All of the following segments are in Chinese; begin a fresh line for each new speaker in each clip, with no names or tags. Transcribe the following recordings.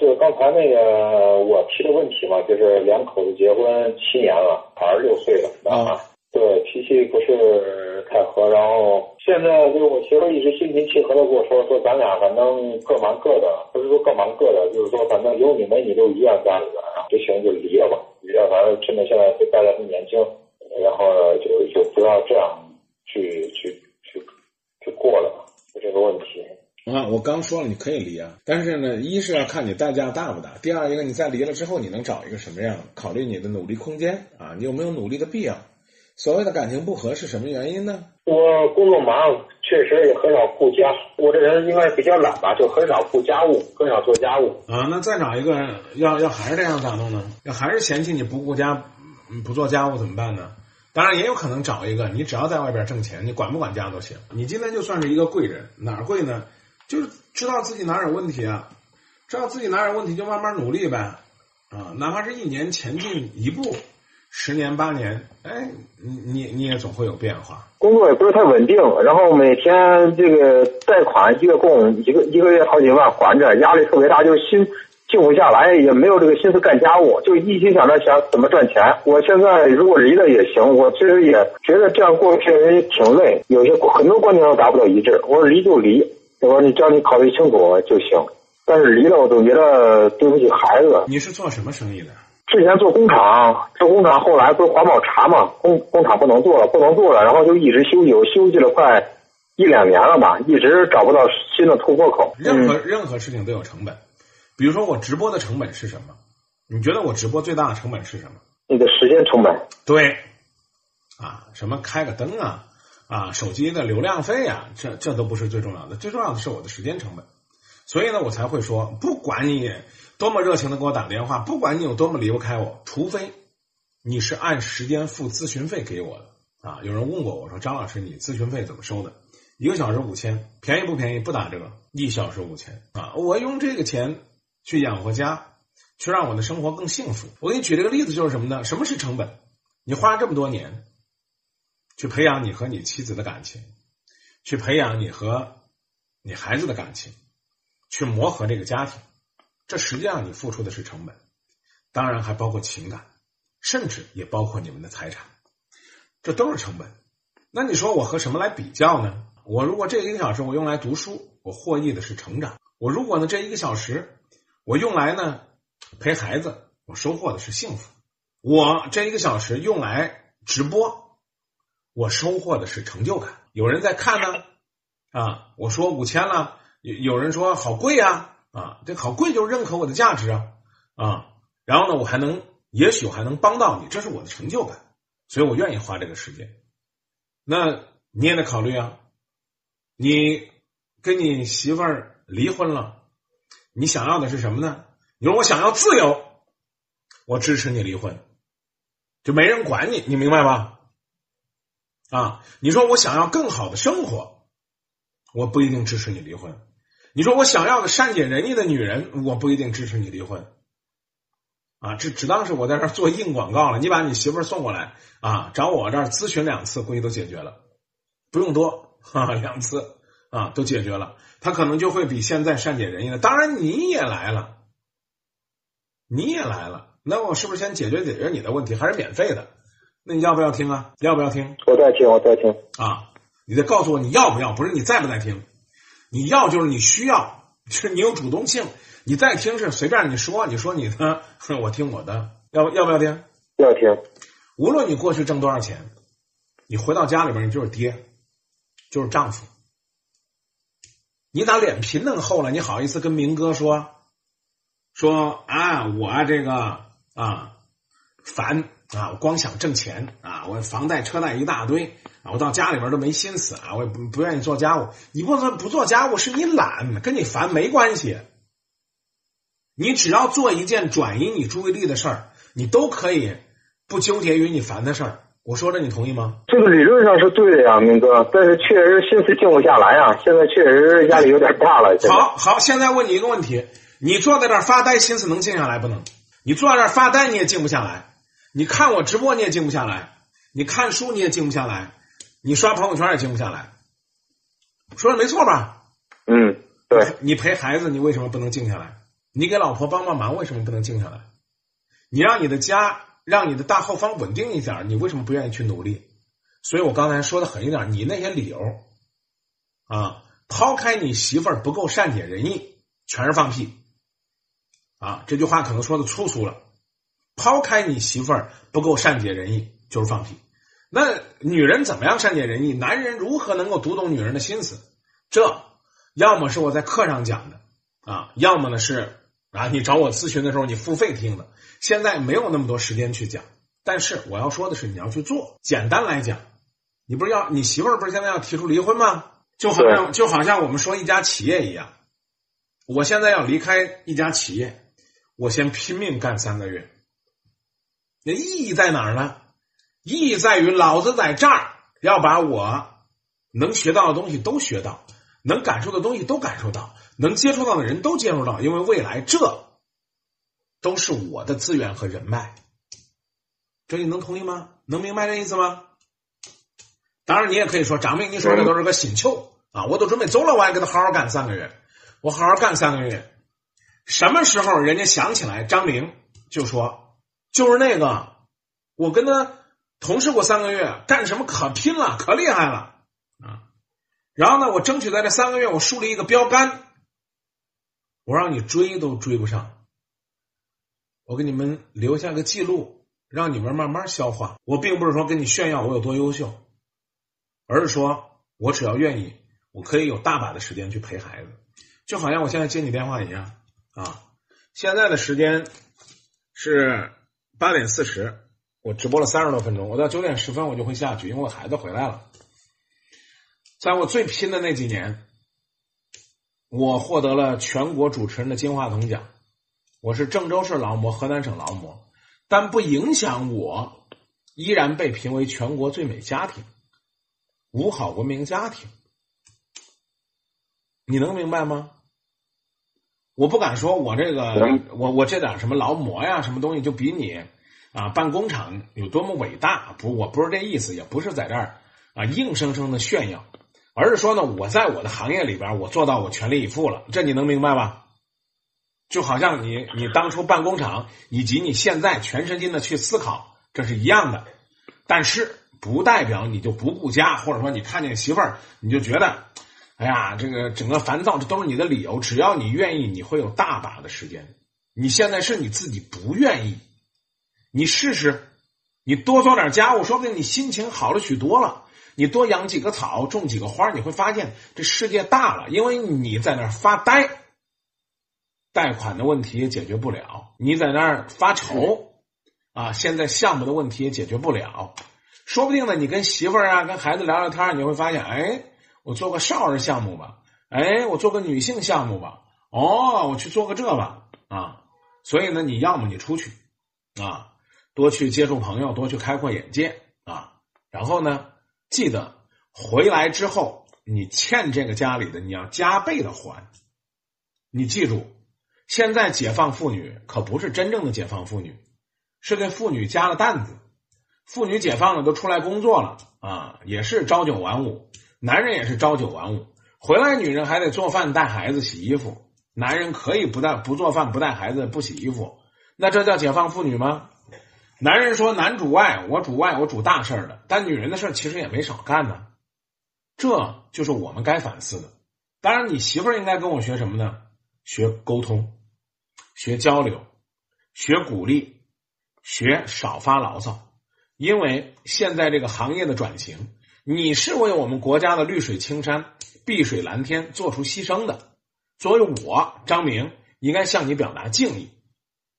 就是刚才那个我提的问题嘛，就是两口子结婚七年了，儿六岁了，啊，对，脾气不是太和，然后现在就是我媳妇一直心平气和的跟我说，说咱俩反正各忙各的，不是说各忙各的，就是说反正有你没你都一样家里边，就行就离了吧，离了，反正趁着现在大家都年轻，然后就就不要这样去去去去过了，就这个问题。
啊，我刚说了你可以离啊，但是呢，一是要看你代价大不大，第二一个你在离了之后你能找一个什么样，考虑你的努力空间啊，你有没有努力的必要？所谓的感情不和是什么原因呢？
我工作忙，确实也很少顾家，我这人应该比较懒吧，就很少顾家务，很少做家务。
啊，那再找一个，要要还是这样咋弄呢？要还是嫌弃你不顾家，不做家务怎么办呢？当然也有可能找一个，你只要在外边挣钱，你管不管家都行。你今天就算是一个贵人，哪儿贵呢？就是知道自己哪有问题啊，知道自己哪有问题就慢慢努力呗，啊，哪怕是一年前进一步，十年八年，哎，你你你也总会有变化。
工作也不是太稳定，然后每天这个贷款一个供一个一个月好几万还着，压力特别大，就心静不下来，也没有这个心思干家务，就一心想着想怎么赚钱。我现在如果离了也行，我其实也觉得这样过确实挺累，有些很多观点都达不到一致。我说离就离。我说你只要你考虑清楚就行，但是离了我总觉得对不起孩子。
你是做什么生意的？
之前做工厂，做工厂后来不是环保查嘛，工工厂不能做了，不能做了，然后就一直休息，我休息了快一两年了吧，一直找不到新的突破口。
任何任何事情都有成本，比如说我直播的成本是什么？你觉得我直播最大的成本是什么？
你的时间成本。
对，啊，什么开个灯啊？啊，手机的流量费啊，这这都不是最重要的，最重要的是我的时间成本。所以呢，我才会说，不管你多么热情的给我打电话，不管你有多么离不开我，除非你是按时间付咨询费给我的啊。有人问过我说，张老师，你咨询费怎么收的？一个小时五千，便宜不便宜？不打折，一小时五千啊。我用这个钱去养活家，去让我的生活更幸福。我给你举这个例子就是什么呢？什么是成本？你花这么多年。去培养你和你妻子的感情，去培养你和你孩子的感情，去磨合这个家庭，这实际上你付出的是成本，当然还包括情感，甚至也包括你们的财产，这都是成本。那你说我和什么来比较呢？我如果这一个小时我用来读书，我获益的是成长；我如果呢这一个小时我用来呢陪孩子，我收获的是幸福；我这一个小时用来直播。我收获的是成就感。有人在看呢，啊，我说五千了，有有人说好贵呀，啊，这好贵就认可我的价值啊，啊，然后呢，我还能，也许我还能帮到你，这是我的成就感，所以我愿意花这个时间。那你也得考虑啊，你跟你媳妇儿离婚了，你想要的是什么呢？你说我想要自由，我支持你离婚，就没人管你，你明白吧？啊，你说我想要更好的生活，我不一定支持你离婚。你说我想要个善解人意的女人，我不一定支持你离婚。啊，这只当是我在这做硬广告了。你把你媳妇送过来啊，找我这儿咨询两次，估计都解决了，不用多哈，两次啊都解决了，他可能就会比现在善解人意的。当然你也来了，你也来了，那我是不是先解决解决你的问题，还是免费的？那你要不要听啊？要不要听？
我在听，我在听
啊！你得告诉我你要不要，不是你在不在听？你要就是你需要，是你有主动性。你在听是随便你说，你说你的，我听我的。要要不要听？
要听。
无论你过去挣多少钱，你回到家里边，你就是爹，就是丈夫。你咋脸皮那么厚了？你好意思跟明哥说说啊？我这个啊烦。啊，我光想挣钱啊！我房贷车贷一大堆啊！我到家里边都没心思啊！我也不不愿意做家务。你不说不做家务是你懒，跟你烦没关系。你只要做一件转移你注意力的事儿，你都可以不纠结于你烦的事儿。我说的你同意吗？
这个理论上是对的呀，明哥，但是确实心思静不下来啊！现在确实压力有点大了。
好好，现在问你一个问题：你坐在这儿发呆，心思能静下来不能？你坐在这儿发呆，你也静不下来。你看我直播你也静不下来，你看书你也静不下来，你刷朋友圈也静不下来，说的没错
吧？嗯，对。
你陪孩子，你为什么不能静下来？你给老婆帮帮忙，为什么不能静下来？你让你的家，让你的大后方稳定一点，你为什么不愿意去努力？所以我刚才说的狠一点，你那些理由啊，抛开你媳妇儿不够善解人意，全是放屁啊！这句话可能说的粗俗了。抛开你媳妇儿不够善解人意，就是放屁。那女人怎么样善解人意？男人如何能够读懂女人的心思？这要么是我在课上讲的啊，要么呢是啊，你找我咨询的时候你付费听的。现在没有那么多时间去讲，但是我要说的是，你要去做。简单来讲，你不是要你媳妇儿不是现在要提出离婚吗？就好像就好像我们说一家企业一样，我现在要离开一家企业，我先拼命干三个月。那意义在哪儿呢？意义在于老子在这儿要把我能学到的东西都学到，能感受的东西都感受到，能接触到的人都接触到，因为未来这。都是我的资源和人脉，这你能同意吗？能明白这意思吗？当然，你也可以说张明，你说的都是个新球啊！我都准备走了，我还给他好好干三个月，我好好干三个月，什么时候人家想起来张明就说就是那个，我跟他同事过三个月，干什么可拼了，可厉害了啊！然后呢，我争取在这三个月，我树立一个标杆，我让你追都追不上。我给你们留下个记录，让你们慢慢消化。我并不是说跟你炫耀我有多优秀，而是说我只要愿意，我可以有大把的时间去陪孩子。就好像我现在接你电话一样啊。现在的时间是八点四十，我直播了三十多分钟，我到九点十分我就会下去，因为我孩子回来了。在我最拼的那几年，我获得了全国主持人的金话筒奖。我是郑州市劳模，河南省劳模，但不影响我依然被评为全国最美家庭、五好文明家庭。你能明白吗？我不敢说我这个，我我这点什么劳模呀，什么东西就比你啊办工厂有多么伟大？不，我不是这意思，也不是在这儿啊硬生生的炫耀，而是说呢，我在我的行业里边，我做到我全力以赴了，这你能明白吧？就好像你你当初办工厂，以及你现在全身心的去思考，这是一样的。但是不代表你就不顾家，或者说你看见媳妇儿你就觉得，哎呀，这个整个烦躁，这都是你的理由。只要你愿意，你会有大把的时间。你现在是你自己不愿意，你试试，你多做点家务，说不定你心情好了许多了。你多养几个草，种几个花，你会发现这世界大了，因为你在那发呆。贷款的问题也解决不了，你在那儿发愁啊！现在项目的问题也解决不了，说不定呢，你跟媳妇儿啊、跟孩子聊聊天，你会发现，哎，我做个少儿项目吧，哎，我做个女性项目吧，哦，我去做个这吧，啊！所以呢，你要么你出去啊，多去接触朋友，多去开阔眼界啊，然后呢，记得回来之后，你欠这个家里的，你要加倍的还，你记住。现在解放妇女可不是真正的解放妇女，是给妇女加了担子。妇女解放了，都出来工作了啊，也是朝九晚五，男人也是朝九晚五。回来女人还得做饭、带孩子、洗衣服，男人可以不带不做饭、不带孩子、不洗衣服，那这叫解放妇女吗？男人说男主外，我主外，我主大事的，但女人的事其实也没少干呢。这就是我们该反思的。当然，你媳妇儿应该跟我学什么呢？学沟通，学交流，学鼓励，学少发牢骚。因为现在这个行业的转型，你是为我们国家的绿水青山、碧水蓝天做出牺牲的。作为我张明，应该向你表达敬意。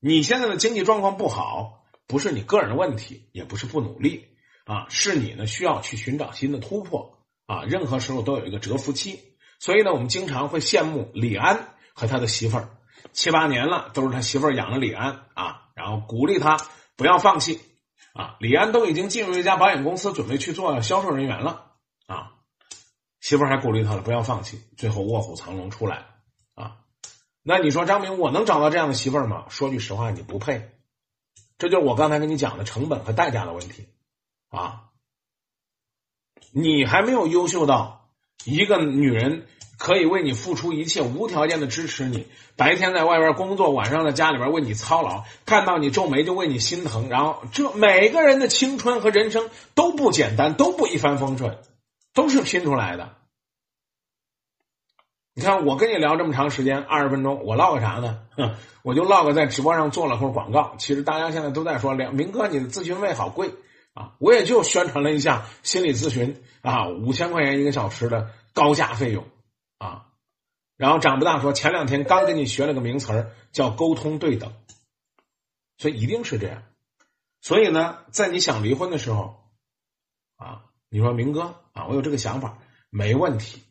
你现在的经济状况不好，不是你个人的问题，也不是不努力啊，是你呢需要去寻找新的突破啊。任何时候都有一个蛰伏期，所以呢，我们经常会羡慕李安。和他的媳妇儿七八年了，都是他媳妇儿养着李安啊，然后鼓励他不要放弃啊。李安都已经进入一家保险公司，准备去做销售人员了啊，媳妇还鼓励他了，不要放弃。最后卧虎藏龙出来啊。那你说张明，我能找到这样的媳妇吗？说句实话，你不配。这就是我刚才跟你讲的成本和代价的问题啊。你还没有优秀到一个女人。可以为你付出一切，无条件的支持你，白天在外边工作，晚上在家里边为你操劳，看到你皱眉就为你心疼。然后，这每个人的青春和人生都不简单，都不一帆风顺，都是拼出来的。你看，我跟你聊这么长时间，二十分钟，我唠个啥呢？哼，我就唠个在直播上做了会广告。其实大家现在都在说，梁明哥，你的咨询费好贵啊！我也就宣传了一下心理咨询啊，五千块钱一个小时的高价费用。然后长不大说，前两天刚跟你学了个名词儿，叫沟通对等。所以一定是这样。所以呢，在你想离婚的时候啊，你说明哥啊，我有这个想法，没问题。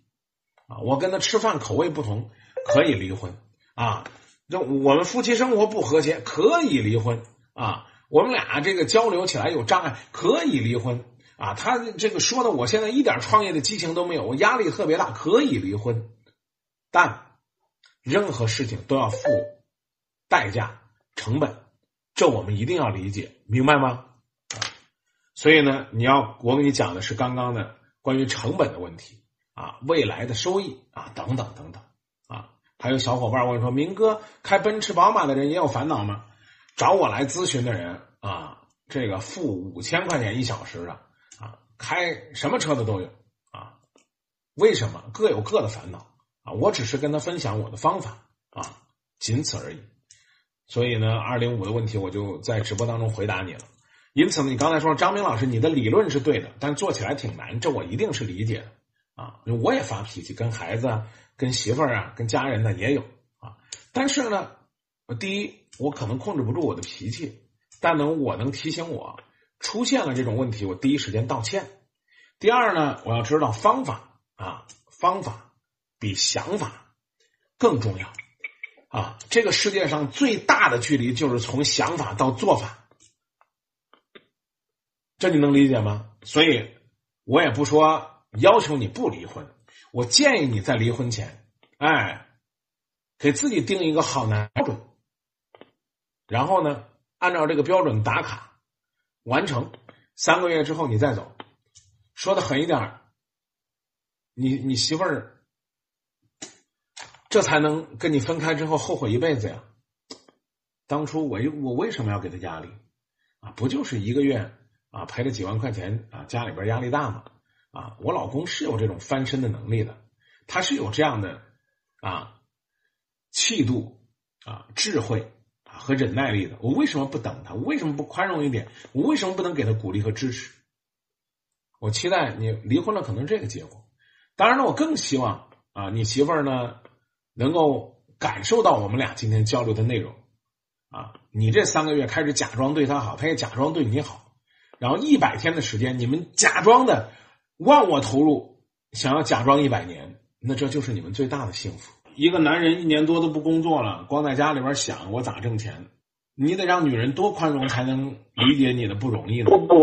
啊，我跟他吃饭口味不同，可以离婚啊。这我们夫妻生活不和谐，可以离婚啊。我们俩这个交流起来有障碍，可以离婚啊。他这个说的，我现在一点创业的激情都没有，我压力特别大，可以离婚。但任何事情都要付代价、成本，这我们一定要理解，明白吗？所以呢，你要我给你讲的是刚刚的关于成本的问题。啊，未来的收益啊，等等等等啊，还有小伙伴问说：“明哥，开奔驰、宝马的人也有烦恼吗？”找我来咨询的人啊，这个付五千块钱一小时的啊，开什么车的都有啊。为什么？各有各的烦恼啊。我只是跟他分享我的方法啊，仅此而已。所以呢，二零五的问题我就在直播当中回答你了。因此呢，你刚才说张明老师，你的理论是对的，但做起来挺难，这我一定是理解的。啊，我也发脾气，跟孩子、跟媳妇儿啊、跟家人呢也有啊。但是呢，第一，我可能控制不住我的脾气，但能我能提醒我出现了这种问题，我第一时间道歉。第二呢，我要知道方法啊，方法比想法更重要啊。这个世界上最大的距离就是从想法到做法，这你能理解吗？所以我也不说。要求你不离婚，我建议你在离婚前，哎，给自己定一个好男标准，然后呢，按照这个标准打卡完成，三个月之后你再走。说的狠一点，你你媳妇儿这才能跟你分开之后后悔一辈子呀。当初我我为什么要给他压力啊？不就是一个月啊赔了几万块钱啊？家里边压力大吗？啊，我老公是有这种翻身的能力的，他是有这样的啊气度啊智慧啊和忍耐力的。我为什么不等他？我为什么不宽容一点？我为什么不能给他鼓励和支持？我期待你离婚了，可能这个结果。当然了，我更希望啊，你媳妇儿呢能够感受到我们俩今天交流的内容啊。你这三个月开始假装对他好，他也假装对你好，然后一百天的时间，你们假装的。忘我投入，想要假装一百年，那这就是你们最大的幸福。一个男人一年多都不工作了，光在家里边想我咋挣钱，你得让女人多宽容才能理解你的不容易呢。
不不，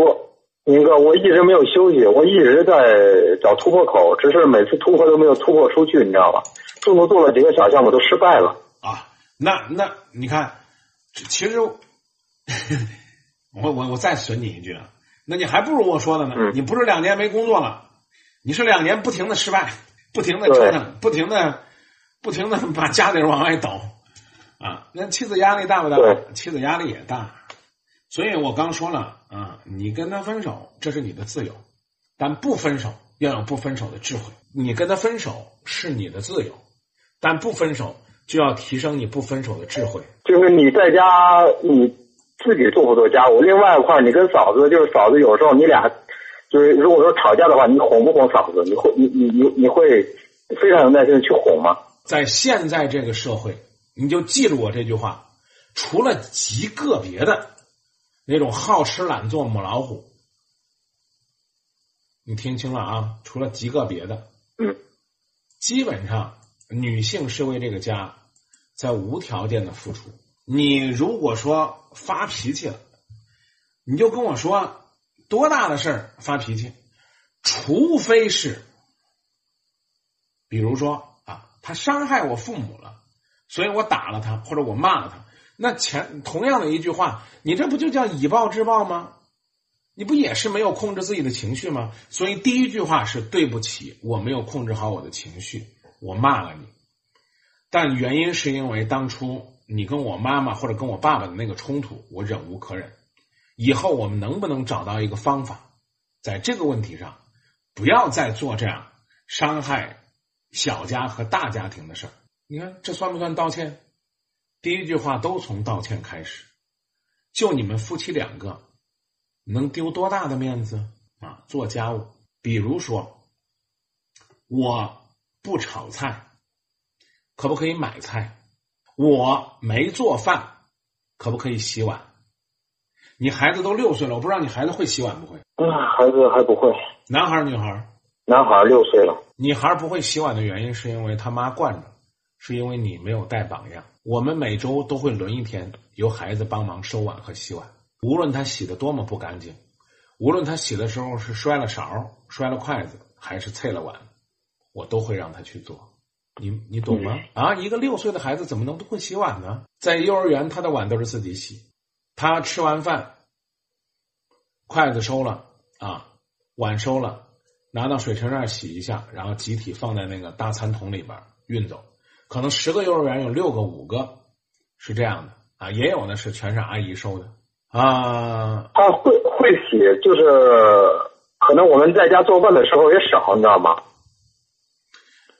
明哥，我一直没有休息，我一直在找突破口，只是每次突破都没有突破出去，你知道吧？中途做了几个小项目都失败了。
啊，那那你看，其实我我我再损你一句啊。那你还不如我说的呢。你不是两年没工作了，你是两年不停的失败，不停的折腾，不停的不停的把家里人往外倒啊。那妻子压力大不大？妻子压力也大。所以我刚说了啊，你跟他分手这是你的自由，但不分手要有不分手的智慧。你跟他分手是你的自由，但不分手就要提升你不分手的智慧。
就是你在家你。自己做不做家务？另外一块，你跟嫂子就是嫂子，有时候你俩就是如果说吵架的话，你哄不哄嫂子？你会你你你你会非常有耐心的去哄吗？
在现在这个社会，你就记住我这句话：除了极个别的那种好吃懒做母老虎，你听清了啊！除了极个别的，基本上女性是为这个家在无条件的付出。你如果说发脾气了，你就跟我说多大的事儿发脾气，除非是，比如说啊，他伤害我父母了，所以我打了他，或者我骂了他，那前同样的一句话，你这不就叫以暴制暴吗？你不也是没有控制自己的情绪吗？所以第一句话是对不起，我没有控制好我的情绪，我骂了你，但原因是因为当初你跟我妈妈或者跟我爸爸的那个冲突，我忍无可忍。以后我们能不能找到一个方法，在这个问题上不要再做这样伤害小家和大家庭的事儿？你看这算不算道歉？第一句话都从道歉开始。就你们夫妻两个，能丢多大的面子啊？做家务，比如说我不炒菜，可不可以买菜？我没做饭，可不可以洗碗？你孩子都六岁了，我不知道你孩子会洗碗不会？
啊，孩子还不会。
男孩女孩？
男孩六岁了。
女孩不会洗碗的原因是因为他妈惯着，是因为你没有带榜样。我们每周都会轮一天。由孩子帮忙收碗和洗碗，无论他洗的多么不干净，无论他洗的时候是摔了勺、摔了筷子，还是碎了碗，我都会让他去做。你你懂吗？啊，一个六岁的孩子怎么能不会洗碗呢？在幼儿园，他的碗都是自己洗，他吃完饭，筷子收了啊，碗收了，拿到水池那儿洗一下，然后集体放在那个大餐桶里边运走。可能十个幼儿园有六个、五个是这样的。啊，也有呢，是全是阿姨收的啊。
他会会洗，就是可能我们在家做饭的时候也少，你知道吗？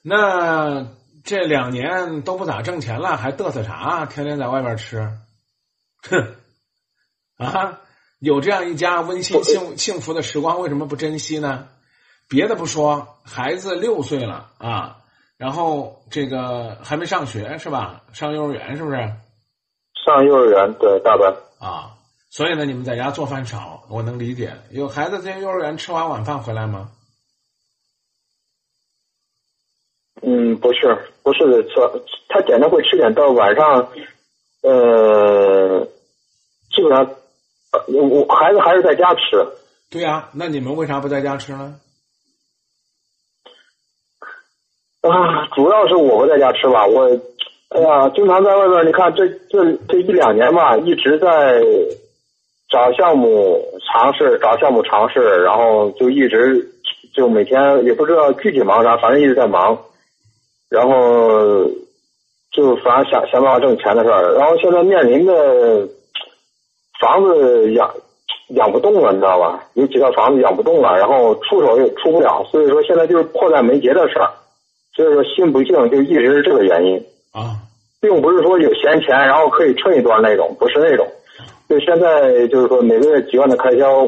那这两年都不咋挣钱了，还嘚瑟啥？天天在外边吃，哼！啊，有这样一家温馨幸幸福的时光，为什么不珍惜呢？别的不说，孩子六岁了啊，然后这个还没上学是吧？上幼儿园是不是？
上幼儿园对大班
啊，所以呢，你们在家做饭少，我能理解。有孩子在幼儿园吃完晚饭回来吗？
嗯，不是，不是吃，他简单会吃点，到晚上，呃，基本上，我孩子还是在家吃。
对呀，那你们为啥不在家吃呢？
啊，主要是我不在家吃吧，我。哎呀，经常在外边，你看这这这一两年吧，一直在找项目尝试，找项目尝试，然后就一直就每天也不知道具体忙啥，反正一直在忙，然后就反正想想办法挣钱的事儿，然后现在面临的房子养养不动了，你知道吧？有几套房子养不动了，然后出手也出不了，所以说现在就是迫在眉睫的事儿，所以说信不静，就一直是这个原因。
啊，
并不是说有闲钱，然后可以蹭一段那种，不是那种。就现在就是说每个月几万的开销，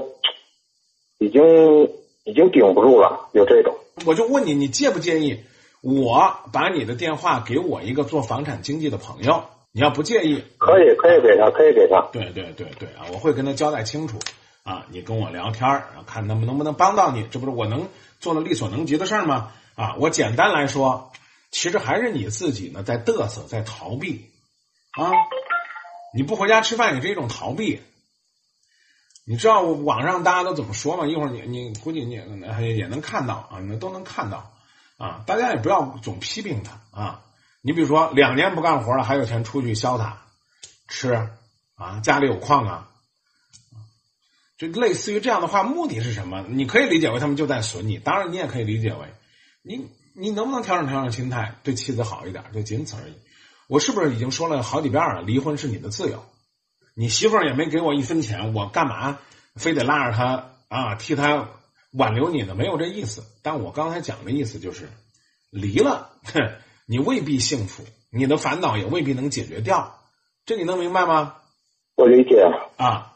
已经已经顶不住了，有这种。
我就问你，你介不介意我把你的电话给我一个做房产经纪的朋友？你要不介意，
可以可以给他，可以给他。
对对对对啊，我会跟他交代清楚啊，你跟我聊天儿，看能不能不能帮到你，这不是我能做的力所能及的事儿吗？啊，我简单来说。其实还是你自己呢，在嘚瑟，在逃避啊！你不回家吃饭也是一种逃避。你知道网上大家都怎么说吗？一会儿你你估计你也也能看到啊，你们都能看到啊。大家也不要总批评他啊。你比如说两年不干活了，还有钱出去潇洒吃啊，家里有矿啊，就类似于这样的话，目的是什么？你可以理解为他们就在损你，当然你也可以理解为你。你能不能调整调整心态，对妻子好一点，就仅此而已。我是不是已经说了好几遍了？离婚是你的自由，你媳妇儿也没给我一分钱，我干嘛非得拉着她啊，替她挽留你呢？没有这意思。但我刚才讲的意思就是，离了，你未必幸福，你的烦恼也未必能解决掉。这你能明白吗？
我理解
啊。